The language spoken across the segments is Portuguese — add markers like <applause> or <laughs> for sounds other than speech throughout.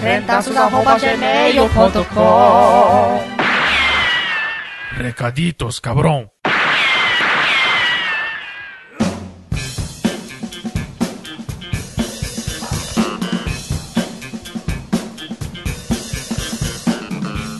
rentazos.gmail.com Recaditos, cabrão.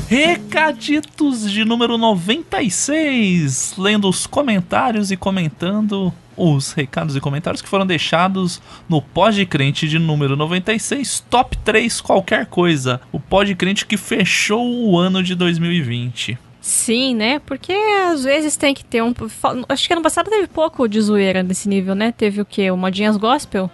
Recaditos de número 96, lendo os comentários e comentando os recados e comentários que foram deixados no Pod Crente de número 96, top 3 qualquer coisa. O Pod Crente que fechou o ano de 2020. Sim, né? Porque às vezes tem que ter um. Acho que ano passado teve pouco de zoeira nesse nível, né? Teve o quê? O Modinhas Gospel?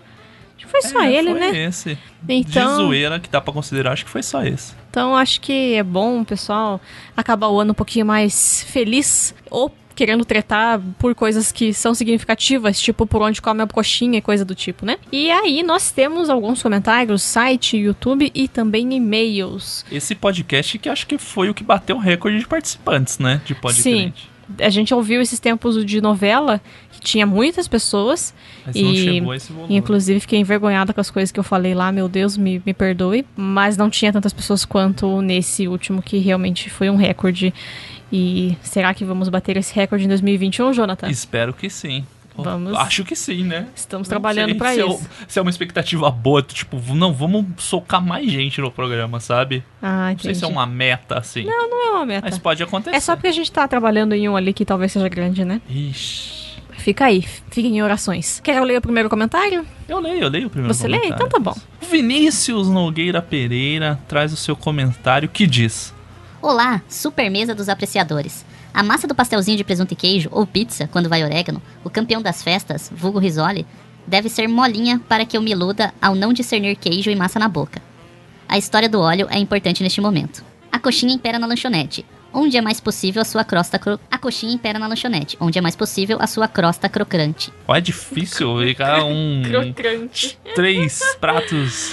Acho que foi só é, ele, foi né? esse. Então- De zoeira que dá pra considerar, acho que foi só esse. Então acho que é bom pessoal acabar o ano um pouquinho mais feliz ou querendo tretar por coisas que são significativas, tipo por onde come a coxinha e coisa do tipo, né? E aí nós temos alguns comentários, site, YouTube e também e-mails. Esse podcast que acho que foi o que bateu o recorde de participantes, né? De Pod Sim. A gente ouviu esses tempos de novela que tinha muitas pessoas Mas e não chegou a esse volume. Inclusive, fiquei envergonhada com as coisas que eu falei lá, meu Deus, me, me perdoe. Mas não tinha tantas pessoas quanto nesse último, que realmente foi um recorde. E será que vamos bater esse recorde em 2021, Jonathan? Espero que sim. Vamos. Acho que sim, né? Estamos Não trabalhando pra se isso. É, se é uma expectativa boa, tipo, não, vamos socar mais gente no programa, sabe? Ah, Não sei se é uma meta, assim. Não, não é uma meta. Mas pode acontecer. É só porque a gente tá trabalhando em um ali que talvez seja grande, né? Ixi. Fica aí, fiquem em orações. Quer eu ler o primeiro comentário? Eu leio, eu leio o primeiro Você lê? comentário. Então tá bom. Vinícius Nogueira Pereira traz o seu comentário que diz... Olá, super mesa dos apreciadores. A massa do pastelzinho de presunto e queijo, ou pizza, quando vai orégano, o campeão das festas, vulgo risole, deve ser molinha para que eu me iluda ao não discernir queijo e massa na boca. A história do óleo é importante neste momento. A coxinha impera na lanchonete, onde é mais possível a sua crosta cro... A coxinha impera na lanchonete, onde é mais possível a sua crosta crocante. Ó, é difícil ficar um... <laughs> Crocante. três pratos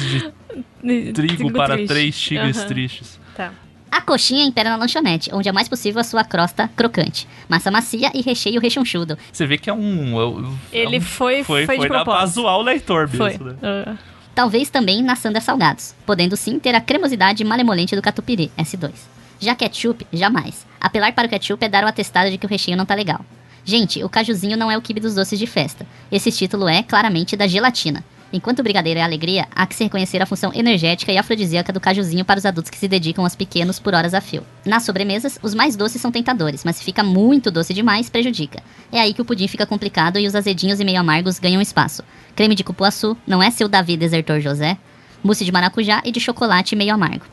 de trigo para três tigres Aham. tristes. Tá. A coxinha impera na lanchonete, onde é mais possível a sua crosta crocante. Massa macia e recheio rechonchudo. Você vê que é um... é um- Ele é um- foi- foi de foi na pra propósito. zoar o leitor mesmo, Foi. né? Ah, Talvez também na Sander Salgados, podendo sim ter a cremosidade malemolente do catupiry, S2. Já ketchup, jamais. Apelar para o ketchup é dar o atestado de que o recheio não tá legal. Gente, o cajuzinho não é o quibe dos doces de festa. Esse título é, claramente, da gelatina. Enquanto o brigadeiro é alegria, há que se reconhecer a função energética e afrodisíaca do cajuzinho para os adultos que se dedicam aos pequenos por horas a fio. Nas sobremesas, os mais doces são tentadores, mas se fica muito doce demais, prejudica. É aí que o pudim fica complicado e os azedinhos e meio amargos ganham espaço. Creme de cupuaçu não é seu Davi desertor José. Mousse de maracujá e de chocolate meio amargo.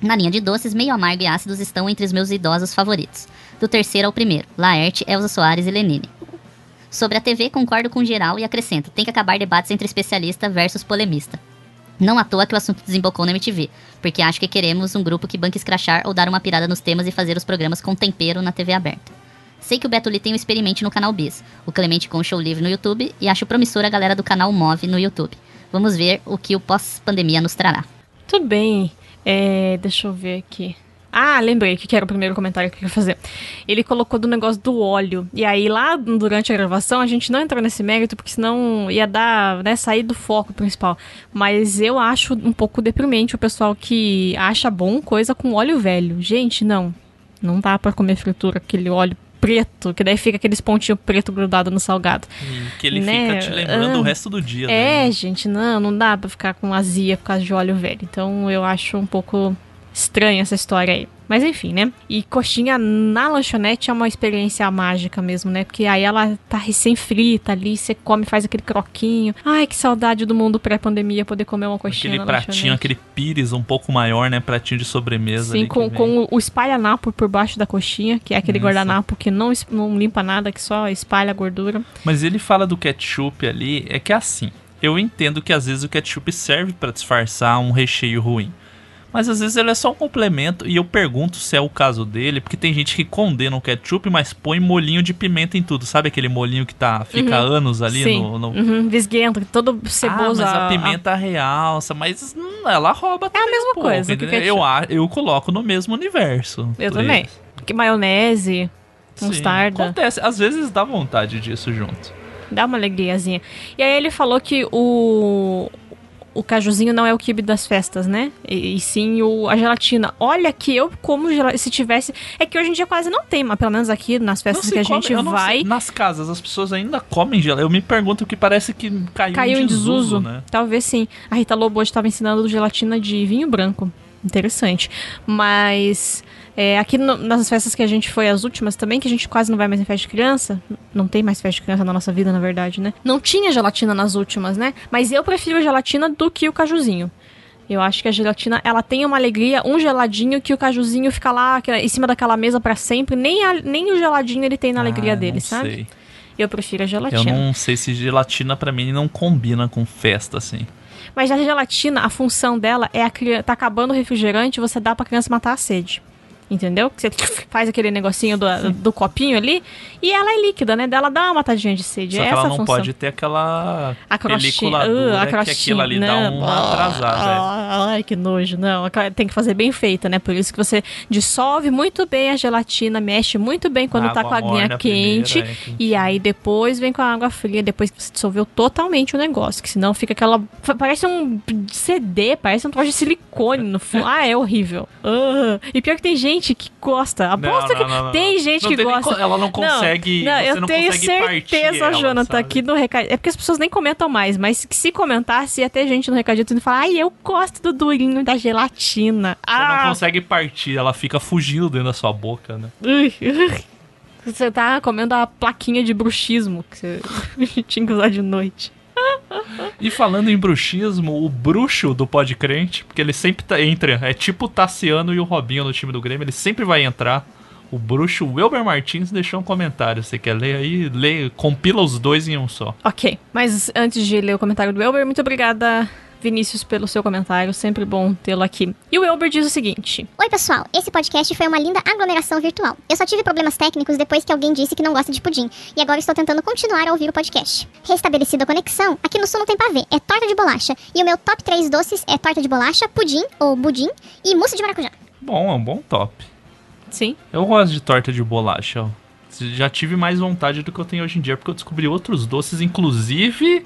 Na linha de doces, meio amargo e ácidos estão entre os meus idosos favoritos. Do terceiro ao primeiro, Laerte, Elza Soares e Lenine. Sobre a TV, concordo com geral e acrescento: tem que acabar debates entre especialista versus polemista. Não à toa que o assunto desembocou na MTV, porque acho que queremos um grupo que banque escrachar ou dar uma pirada nos temas e fazer os programas com tempero na TV aberta. Sei que o Beto Lee tem um experimente no canal Bis, o Clemente com o Show Livre no YouTube e acho promissora a galera do canal Move no YouTube. Vamos ver o que o pós-pandemia nos trará. Tudo bem. É, deixa eu ver aqui. Ah, lembrei que era o primeiro comentário que eu ia fazer. Ele colocou do negócio do óleo. E aí, lá durante a gravação, a gente não entrou nesse mérito, porque senão ia dar, né, sair do foco principal. Mas eu acho um pouco deprimente o pessoal que acha bom coisa com óleo velho. Gente, não. Não dá pra comer fritura aquele óleo preto, que daí fica aqueles pontinhos preto grudado no salgado. E que ele Né? fica te lembrando Ah. o resto do dia. É, né? gente, não, não dá pra ficar com azia por causa de óleo velho. Então eu acho um pouco estranha essa história aí. Mas enfim, né? E coxinha na lanchonete é uma experiência mágica mesmo, né? Porque aí ela tá recém-frita ali, você come, faz aquele croquinho. Ai, que saudade do mundo pré-pandemia poder comer uma coxinha Aquele na pratinho, lanchonete. aquele pires um pouco maior, né? Pratinho de sobremesa. Sim, com, com o- espalhanapo por baixo da coxinha, que é aquele Isso. guardanapo que não, não limpa nada, que só espalha a gordura. Mas ele fala do ketchup ali, é que é assim. Eu entendo que às vezes o ketchup serve pra disfarçar um recheio ruim. Mas às vezes ele é só um complemento. E eu pergunto se é o caso dele, porque tem gente que condena o ketchup, mas põe molinho de pimenta em tudo. Sabe aquele molinho que tá, fica anos ali Sim. no. no... Uhum, visguento, todo ceboso. Ah, mas a a- pimenta realça, mas hum, ela rouba também mesma um pouco, coisa que eu, a- eu coloco no mesmo universo. Eu também. isso. Que maionese, mostarda. Acontece, às vezes dá vontade disso junto. Dá uma alegriazinha. E aí ele falou que o. O cajuzinho não é o quibe das festas, né? E, e sim o, a gelatina. Olha que eu como gela- se tivesse. É que hoje em dia quase não tem, mas pelo menos aqui nas festas que a come- gente vai, sei, nas casas, as pessoas ainda comem gelatina. Eu me pergunto que parece que caiu, caiu em desuso. né? Talvez sim. A Rita Lobo hoje estava ensinando gelatina de vinho branco. Interessante. Mas é, aqui no- nas festas que a gente foi, as últimas também, que a gente quase não vai mais em festa de criança. Não tem mais festa de criança na nossa vida, na verdade, né? Não tinha gelatina nas últimas, né? Mas eu prefiro gelatina do que o cajuzinho. Eu acho que a gelatina, ela tem uma alegria, um geladinho que o cajuzinho fica lá que- em cima daquela mesa pra sempre. Nem, a- nem o geladinho ele tem na alegria Ah, dele, sabe? sei. Eu prefiro a Eu gelatina. não sei se gelatina pra mim não combina com festa, assim. Mas a gelatina, a função dela é a criança. Tá acabando o refrigerante, você dá pra criança matar a sede. Entendeu? Que você faz aquele negocinho do, do copinho ali e ela é líquida, né? Dela dá uma matadinha de sede. Só é que essa ela não função. pode ter aquela A película Uh, dura a que crostinha. aquilo ali dá Não. uma atrasada. é. Ai, que nojo. Não, tem que fazer bem feita, né? Por isso que você dissolve muito bem a gelatina, mexe muito bem quando tá com a aguinha quente. primeiro, é, que- E aí depois vem com a água fria, depois que você dissolveu totalmente o negócio. Que senão fica aquela. Parece um CD, parece um troço de silicone no fundo. ah, é horrível. Ah. E pior que tem gente que gosta. Aposto Não, que não, não, não. tem gente Não que tem gosta. co- ela não consegue- Não, eu não tenho certeza, ela, Jonathan, sabe? aqui no recado. É porque as pessoas nem comentam mais, mas que se comentasse, ia ter gente no recadito e falar: ai, eu gosto do durinho da gelatina. Você não Ah, consegue partir, ela fica fugindo dentro da sua boca, né? Ui, ui. Você tá comendo a plaquinha de bruxismo que você <laughs> tinha que usar de noite. E falando em bruxismo, o bruxo do Pod Crente, porque ele sempre tá, entra, é tipo o Tassiano e o Robinho no time do Grêmio, ele sempre vai entrar. O bruxo Welber Martins deixou um comentário. Você quer ler aí? Lê, compila os dois em um só. Ok, mas antes de ler o comentário do Elber, muito obrigada, Vinícius, pelo seu comentário. Sempre bom tê-lo aqui. E o Elber diz o seguinte: Oi, pessoal. Esse podcast foi uma linda aglomeração virtual. Eu só tive problemas técnicos depois que alguém disse que não gosta de pudim. E agora estou tentando continuar a ouvir o podcast. Restabelecida a conexão, aqui no sul não tem pavê, é torta de bolacha. E o meu top 3 doces é torta de bolacha, pudim, ou budim, e mousse de maracujá. Bom, é um bom top. Sim. Eu gosto de torta de bolacha. Já tive mais vontade do que eu tenho hoje em dia, porque eu descobri outros doces, inclusive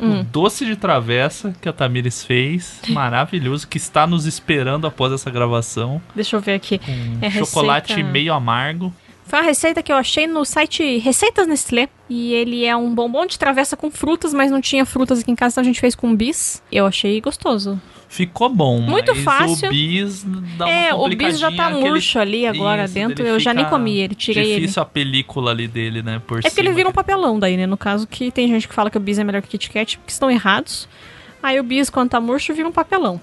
o doce de travessa que a Tamires fez, <laughs> maravilhoso, que está nos esperando após essa gravação. Deixa eu ver aqui. Um É chocolate receita- meio amargo. Foi uma receita que eu achei no site Receitas Nestlé. E ele é um bombom de travessa com frutas, mas não tinha frutas aqui em casa, então a gente fez com bis. Eu achei gostoso. Ficou bom, Muito fácil. o bis dá uma é, o bis já tá murcho ali agora Isso, dentro. ele Eu já nem comi ele, tirei ele. Difícil a película ali dele, né, por É porque ele cima. vira um papelão daí, né? No caso que tem gente que fala que o bis é melhor que o Kit Kat, porque estão errados. Aí o bis, quando tá murcho, vira um papelão.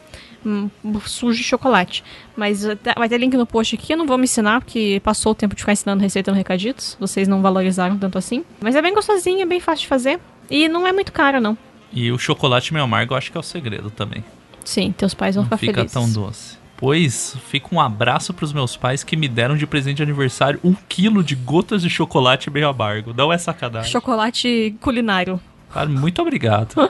Hum, sujo de chocolate. Mas vai ter link no post aqui, eu não vou me ensinar, porque passou o tempo de ficar ensinando receita no Recaditos. Vocês não valorizaram tanto assim. Mas é bem gostosinho, é bem fácil de fazer. E não é muito caro, não. E o chocolate meio amargo eu acho que é o segredo também. Sim, teus pais vão Não ficar fica felizes. tão doce. Pois, fica um abraço pros meus pais que me deram de presente de aniversário um quilo de gotas de chocolate meio amargo. Não é sacanagem. Chocolate culinário. Cara, muito obrigado. <laughs>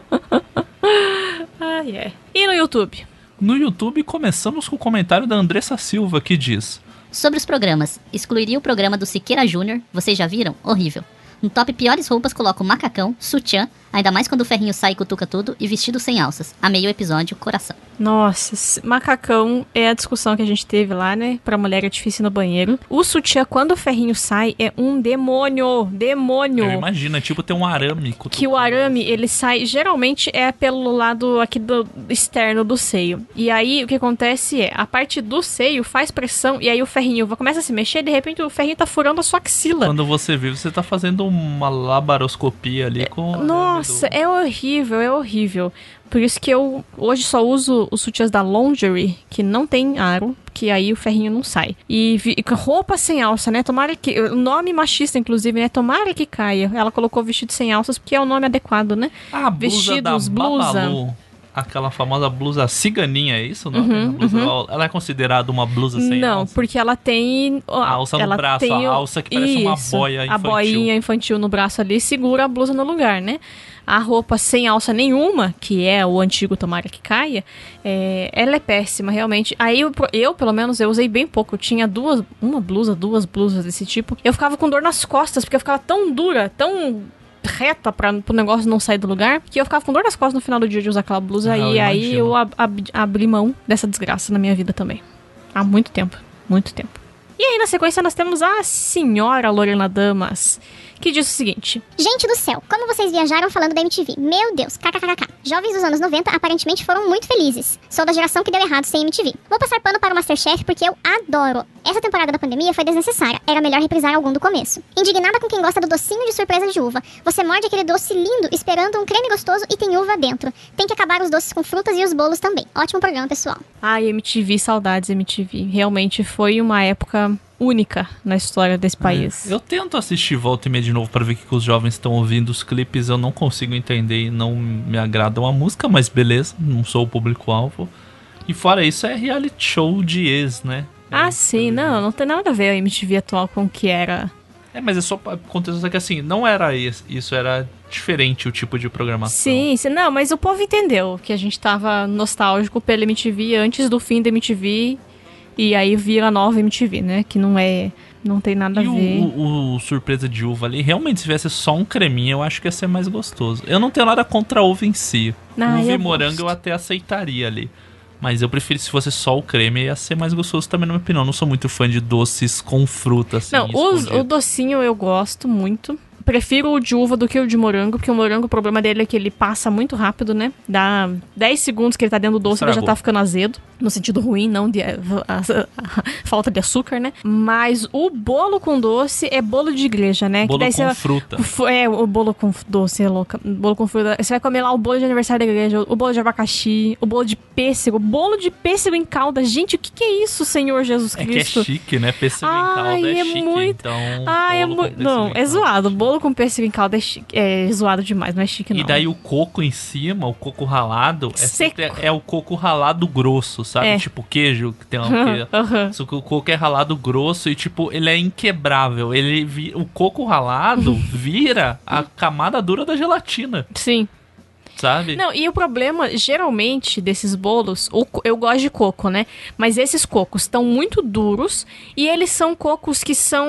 Ah, é. E no YouTube? No YouTube, começamos com o comentário da Andressa Silva, que diz... Sobre os programas, excluiria o programa do Siqueira Júnior, vocês já viram? Horrível. No top piores roupas coloco macacão, sutiã, ainda mais quando o ferrinho sai e cutuca tudo, e vestido sem alças. Amei o episódio, coração. Nossa, macacão é a discussão que a gente teve lá, né? Pra mulher é difícil ir no banheiro. O sutiã, quando o ferrinho sai, é um demônio. Demônio. Eu imagino, é tipo ter um arame. que o arame, ele sai, geralmente é pelo lado aqui do externo do seio. E aí, o que acontece é, a parte do seio faz pressão, e aí o ferrinho começa a se mexer, e de repente o ferrinho tá furando a sua axila. Quando você vê, você tá fazendo uma laparoscopia ali com... o arame Nossa, do- é horrível, é horrível. Por isso que eu hoje só uso os sutiãs da Lingerie, que não tem aro, que aí o ferrinho não sai. E vi- roupa sem alça, né? Tomara que. O nome machista, inclusive, né? Tomara que caia. Ela colocou vestido sem alças, porque é o nome adequado, né? A blusa Vestidos, da blusa. Babalu. Aquela famosa blusa ciganinha, é isso? Não? A blusa- Ela é considerada uma blusa sem Uhum, Não, alça? porque ela tem. A alça no braço, tem a alça que parece uma Isso, boia A infantil. boinha infantil no braço ali segura a blusa no lugar, né? A roupa sem alça nenhuma, que é o antigo tomara que caia, é, ela é péssima, realmente. Aí eu, eu, pelo menos, eu usei bem pouco. Eu tinha duas, uma blusa, duas blusas desse tipo. Eu ficava com dor nas costas, porque eu ficava tão dura, tão reta para o negócio não sair do lugar, que eu ficava com dor nas costas no final do dia de usar aquela blusa. Ah, eu e aí imagino. eu ab- ab- abri mão dessa desgraça na minha vida também. Há muito tempo. Muito tempo. E aí, na sequência, nós temos a senhora Lorena Damas, que diz o seguinte: Gente do céu, como vocês viajaram falando da MTV? Meu Deus, kkkk. Jovens dos anos 90 aparentemente foram muito felizes. Sou da geração que deu errado sem MTV. Vou passar pano para o Masterchef porque eu adoro. Essa temporada da pandemia foi desnecessária. Era melhor reprisar algum do começo. Indignada com quem gosta do docinho de surpresa de uva. Você morde aquele doce lindo esperando um creme gostoso e tem uva dentro. Tem que acabar os doces com frutas e os bolos também. Ótimo programa, pessoal. Ai, MTV, saudades MTV. Realmente foi uma época única na história desse país. Eu tento assistir volta e meia de novo para ver o que que os jovens estão ouvindo. Os clipes eu não consigo entender e não me agradam a música, mas beleza, não sou o público-alvo. E fora isso, é reality show de ex, né? Ah, É, sim, não, não tem nada a ver a MTV atual com o que era. É, mas é só pra contexto que assim, não era isso, isso era diferente o tipo de programação. Sim, sim, não, mas o povo entendeu que a gente tava nostálgico pela MTV antes do fim da MTV e aí vira a nova MTV, né? Que não é. Não tem nada a E ver. o, o- o surpresa de uva ali, realmente, se tivesse só um creminho, eu acho que ia ser mais gostoso. Eu não tenho nada contra a uva em si. Ah, uva e morango gosto. eu até aceitaria ali. Mas eu prefiro se fosse só o creme, ia ser mais gostoso também, na minha opinião. Eu não sou muito fã de doces com fruta, assim. Não, os- o docinho eu gosto muito. Prefiro o de uva do que o de morango, porque o morango, o problema dele é que ele passa muito rápido, né? Dá 10 segundos que ele tá dentro do doce, ele já tá ficando azedo. No sentido ruim, não de a- a- a- <laughs> falta de açúcar, né? Mas o bolo com doce é bolo de igreja, né? Bolo com fruta. É, o bolo com doce, é louca. Bolo com fruta. Você vai comer lá o bolo de aniversário da igreja, o bolo de abacaxi, o bolo de pêssego, bolo de pêssego em calda. Gente, o que, que é isso, Senhor Jesus É que é Cristo? chique, né? Pêssego em Ai, calda é, é chique, muito- então... Ah, é muito. Não, em é calda. zoado. Bolo com pêssego em calda é, chique- é zoado demais, não é chique, não. E daí o coco em cima, o coco ralado, é, é o coco ralado grosso, sabe? É. Tipo queijo, que tem uma... que- Aham. Só que o coco é ralado grosso e, tipo, ele é inquebrável. Ele vi- O coco ralado <laughs> vira a camada dura da gelatina, Sim. Sabe? Não, e o problema, geralmente, desses bolos, o eu gosto de coco, né? Mas esses cocos estão muito duros e eles são cocos que são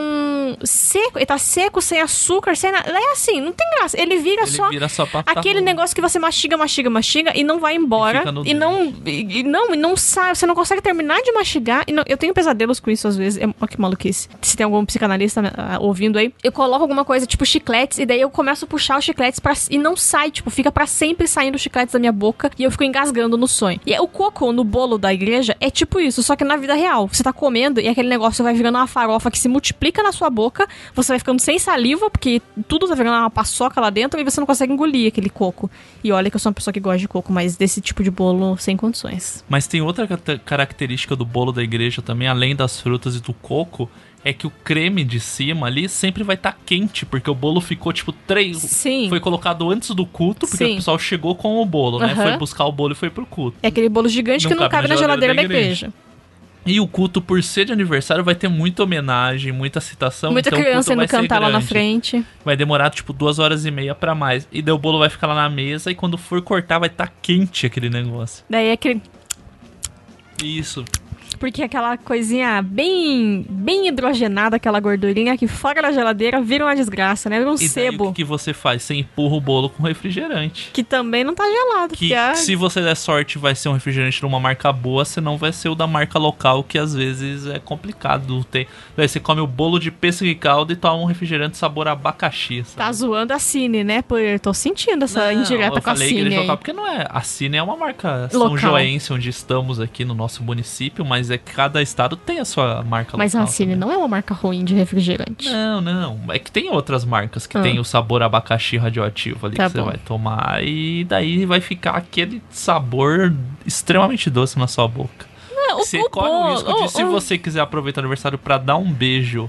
seco, ele tá seco, sem açúcar, sem nada. É assim, não tem graça. Ele vira Ele só vira só aquele negócio que você mastiga, mastiga, mastiga e não vai embora. E E, não, e, e não, e não sai, você não consegue terminar de mastigar. E não- eu tenho pesadelos com isso às vezes. É, olha que maluquice. Se tem algum psicanalista ah, ouvindo aí, eu coloco alguma coisa tipo chicletes e daí eu começo a puxar os chicletes pra, e não sai, tipo, fica pra sempre saindo os chicletes da minha boca e eu fico engasgando no sonho. E o coco no bolo da igreja é tipo isso, só que na vida real. Você tá comendo e aquele negócio vai virando uma farofa que se multiplica na sua boca, você vai ficando sem saliva, porque tudo tá virando uma paçoca lá dentro e você não consegue engolir aquele coco. E olha que eu sou uma pessoa que gosta de coco, mas desse tipo de bolo sem condições. Mas tem outra característica do bolo da igreja também, além das frutas e do coco, é que o creme de cima ali sempre vai estar quente, porque o bolo ficou tipo três. Sim. Foi colocado antes do culto, porque Sim. o pessoal chegou com o bolo, né? Aham. Foi buscar o bolo e foi pro culto. É aquele bolo gigante Não que não cabe na geladeira da igreja. E o culto, por ser de aniversário, vai ter muita homenagem, muita citação. Muita então criança indo cantar lá na grande. frente. Vai demorar, tipo, duas horas e meia pra mais. E daí o bolo vai ficar lá na mesa e quando for cortar vai estar quente aquele negócio. Daí é aquele. Isso. Porque aquela coisinha bem bem hidrogenada, aquela gordurinha que fora da geladeira vira uma desgraça, né? Vira um E daí sebo. o que, você faz? Você empurra o bolo com refrigerante. Que também não tá gelado. Que a- se você der sorte vai ser um refrigerante de uma marca boa, senão vai ser o da marca local, que às vezes é complicado. Daí você come o bolo de pêssego e calda e toma um refrigerante sabor abacaxi. sabe? Tá zoando a Cine, né? Eu tô sentindo essa Não, indireta eu com a falei Cine local porque não é. A Cine é uma marca São Local. Joense, onde estamos aqui no nosso município, mas é que cada estado tem a sua marca Mas local. a Cine também. não é uma marca ruim de refrigerante. Não, não. É que tem outras marcas que Ah. tem o sabor abacaxi radioativo ali Tá que você bom. vai tomar. E daí vai ficar aquele sabor extremamente doce na sua boca. Não, Você corre o risco de, o- se o- você quiser aproveitar o aniversário pra dar um beijo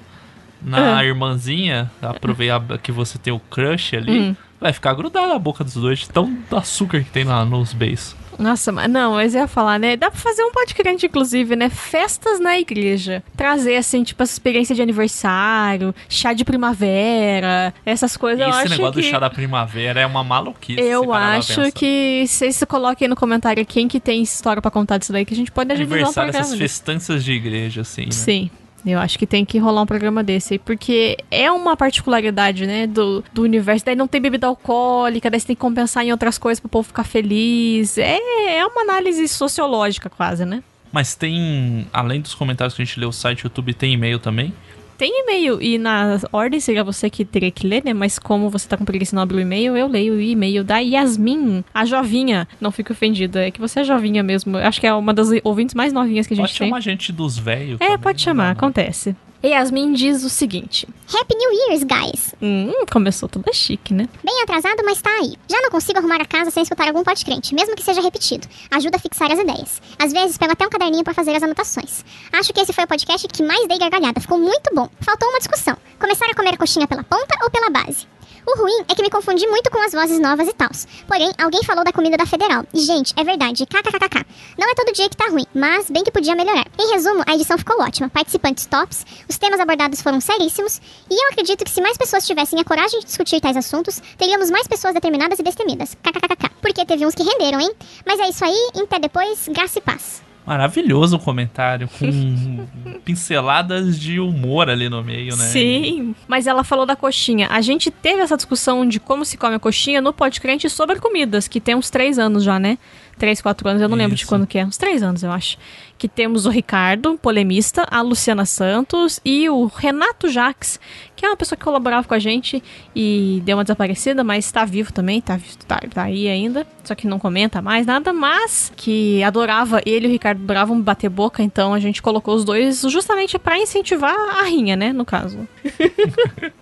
na Ah. irmãzinha, aproveitar que você tem o crush ali, Hum. vai ficar grudado na boca dos dois, de tão açúcar que tem lá nos beijos. Nossa, mas não, mas eu ia falar, né? Dá pra fazer um podcast, inclusive, né? Festas na igreja. Trazer, assim, tipo, essa experiência de aniversário, chá de primavera, essas coisas. Esse negócio que... do chá da primavera é uma maluquice. se Eu acho que vocês coloquem aí no comentário quem que tem história pra contar disso daí, que a gente pode agilizar o Aniversário, essas desse. festanças de igreja, assim, né? Sim. Eu acho que tem que rolar um programa desse aí, porque é uma particularidade, né, do, do universo. Daí não tem bebida alcoólica, daí você tem que compensar em outras coisas pro povo ficar feliz. É, é uma análise sociológica quase, né? Mas tem, além dos comentários que a gente leu, o site YouTube tem e-mail também? Tem e-mail, e na ordem seria você que teria que ler, né? Mas como você tá com preguiça e não abre o e-mail, eu leio o e-mail da Yasmin, a jovinha. Não fique ofendida, é que você é jovinha mesmo. Acho que é uma das ouvintes mais novinhas que a gente Pode tem. chamar a gente dos velhos. É, também, pode chamar, não. acontece. Yasmin diz o seguinte: Happy New Year's, guys! Hum, começou toda chique, né? Bem atrasado, mas tá aí. Já não consigo arrumar a casa sem escutar algum podcast, mesmo que seja repetido. Ajuda a fixar as ideias. Às vezes pego até um caderninho pra fazer as anotações. Acho que esse foi o podcast que mais dei gargalhada. Ficou muito bom. Faltou uma discussão. Começar a comer a coxinha pela ponta ou pela base? O ruim é que me confundi muito com as vozes novas e tals. Porém, alguém falou da comida da Federal. E, gente, é verdade. KKKK. Não é todo dia que tá ruim, mas bem que podia melhorar. Em resumo, a edição ficou ótima. Participantes tops, os temas abordados foram seríssimos. E eu acredito que se mais pessoas tivessem a coragem de discutir tais assuntos, teríamos mais pessoas determinadas e destemidas. KKKK. Porque teve uns que renderam, hein? Mas é isso aí. Até depois. Graça e paz. Maravilhoso o comentário, com <laughs> pinceladas de humor ali no meio, né? Sim, mas ela falou da coxinha. A gente teve essa discussão de como se come a coxinha no podcast sobre comidas, que tem uns três anos já, né? Três, quatro anos, eu não lembro de Isso. quando que é. Uns três anos, eu acho. Que temos o Ricardo, polemista, a Luciana Santos e o Renato Jaques, que é uma pessoa que colaborava com a gente e deu uma desaparecida, mas tá vivo também, tá, tá, tá aí ainda. Só que não comenta mais nada, mas que adorava, ele e o Ricardo adoravam bater boca, então a gente colocou os dois justamente pra incentivar a rinha, né? No caso. <laughs>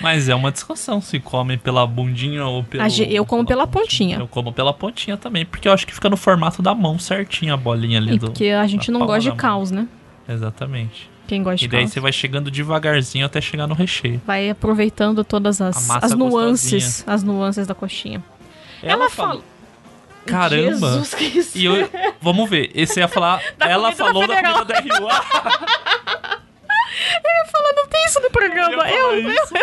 Mas é uma discussão se come pela bundinha ou pelo... Eu como pela pontinha. Eu como pela pontinha também, porque eu acho que fica no formato da mão certinho a bolinha ali E do... porque a gente não gosta de caos, né? Exatamente. Quem gosta de E daí caos. você vai chegando devagarzinho até chegar no recheio. Vai aproveitando todas as, as nuances, gostosinha. as nuances da coxinha. Ela, fala- falou... Caramba! Jesus Cristo. E eu... Vamos ver, esse ia falar... <laughs> Ela falou da comida da RUA. Fala, não tem isso no programa. Eu, falar isso.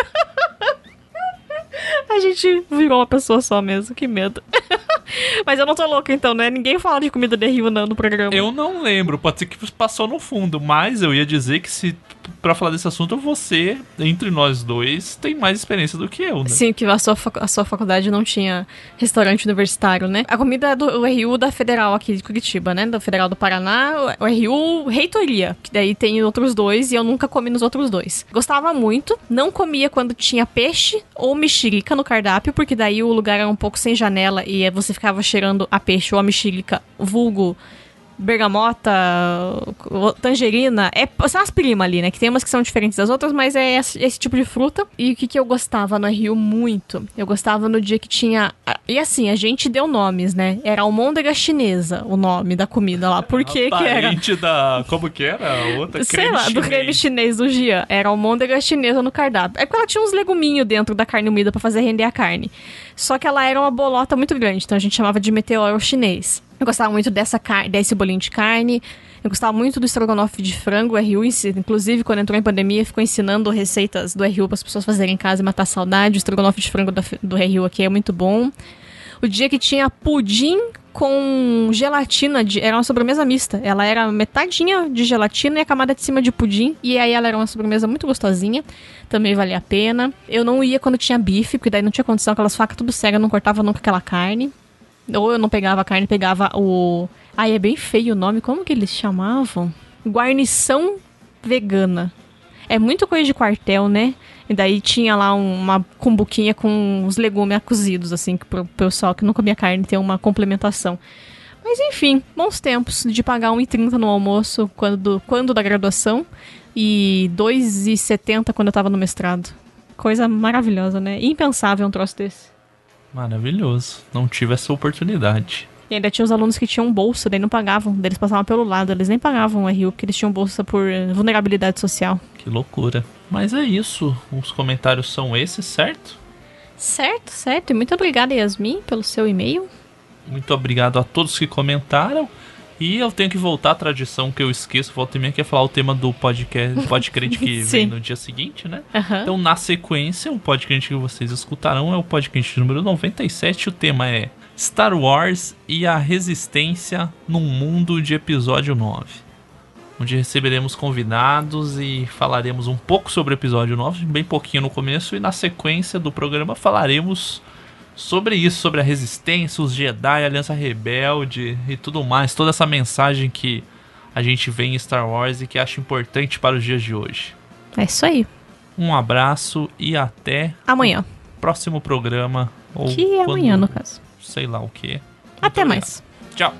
<laughs> a gente virou uma pessoa só mesmo, que medo. <laughs> <laughs> Mas eu não tô louca então, né? Ninguém fala de comida de Rio não no programa. Eu não lembro, pode ser que passou no fundo, mas eu ia dizer que se pra falar desse assunto, você, entre nós dois, tem mais experiência do que eu, né? Sim, que a sua, a sua faculdade não tinha restaurante universitário, né? A comida é do RU da Federal aqui de Curitiba, né? Da Federal do Paraná, o RU Reitoria, que daí tem outros dois e eu nunca comi nos outros dois. Gostava muito, não comia quando tinha peixe ou mexerica no cardápio, porque daí o lugar era um pouco sem janela e você ficava cheirando a peixe ou a mexerica, vulgo bergamota, tangerina, é, são as primas ali, né? Que tem umas que são diferentes das outras, mas é esse, esse tipo de fruta. E o que, que eu gostava no Rio muito? Eu gostava no dia que tinha. E assim, a gente deu nomes, né? Era almôndega chinesa, o nome da comida lá. Por que que era? Da... Como que era? A outra? Sei lá, do chinês. creme chinês do Gia. Era almôndega chinesa no cardápio. É porque ela tinha uns leguminhos dentro da carne moída pra fazer render a carne. Só que ela era uma bolota muito grande, então a gente chamava de meteoro chinês. Eu gostava muito dessa desse bolinho de carne. Eu gostava muito do estrogonofe de frango, o RU, inclusive quando entrou em pandemia, ficou ensinando receitas do RU para as pessoas fazerem em casa e matar saudade. O estrogonofe de frango do RU aqui é muito bom. O dia que tinha pudim com gelatina, de, era uma sobremesa mista. Ela era metadinha de gelatina e a camada de cima de pudim. E aí ela era uma sobremesa muito gostosinha. Também valia a pena. Eu não ia quando tinha bife, porque daí não tinha condição, aquelas facas tudo cegas, não cortava nunca aquela carne. Ou eu não pegava carne, pegava o. Ai, é bem feio o nome. Como que eles chamavam? Guarnição vegana. É muito coisa de quartel, né? E daí tinha lá um- uma cumbuquinha com os legumes cozidos, assim, que pro pessoal que não comia carne ter uma complementação. Mas enfim, bons tempos de pagar 1,30 no almoço quando, quando da graduação e 2,70 quando eu tava no mestrado. Coisa maravilhosa, né? Impensável um troço desse. Maravilhoso. Não tive essa oportunidade. E ainda tinha os alunos que tinham bolsa, daí não pagavam, daí eles passavam pelo lado, eles nem pagavam o RU, porque eles tinham bolsa por eh, vulnerabilidade social. Que loucura. Mas é isso. Os comentários são esses, certo? Certo, certo. E muito obrigada, Yasmin, pelo seu e-mail. Muito obrigado a todos que comentaram. E eu tenho que voltar à tradição que eu esqueço, volta e meia, que é falar o tema do podcast, podcast que <laughs> vem no dia seguinte, né? Aham. Então, na sequência, o podcast que vocês escutarão é o podcast número 97. O tema é Star Wars e a Resistência num Mundo de Episódio 9. Onde receberemos convidados e falaremos um pouco sobre o episódio 9, bem pouquinho no começo, e na sequência do programa falaremos sobre isso, sobre a resistência, os Jedi, a Aliança Rebelde e tudo mais, toda essa mensagem que a gente vê em Star Wars e que acho importante para os dias de hoje. É isso aí. Um abraço e até Amanhã. próximo programa. Ou Que é quando- amanhã, no caso. Sei lá o que. Até mais. Tchau.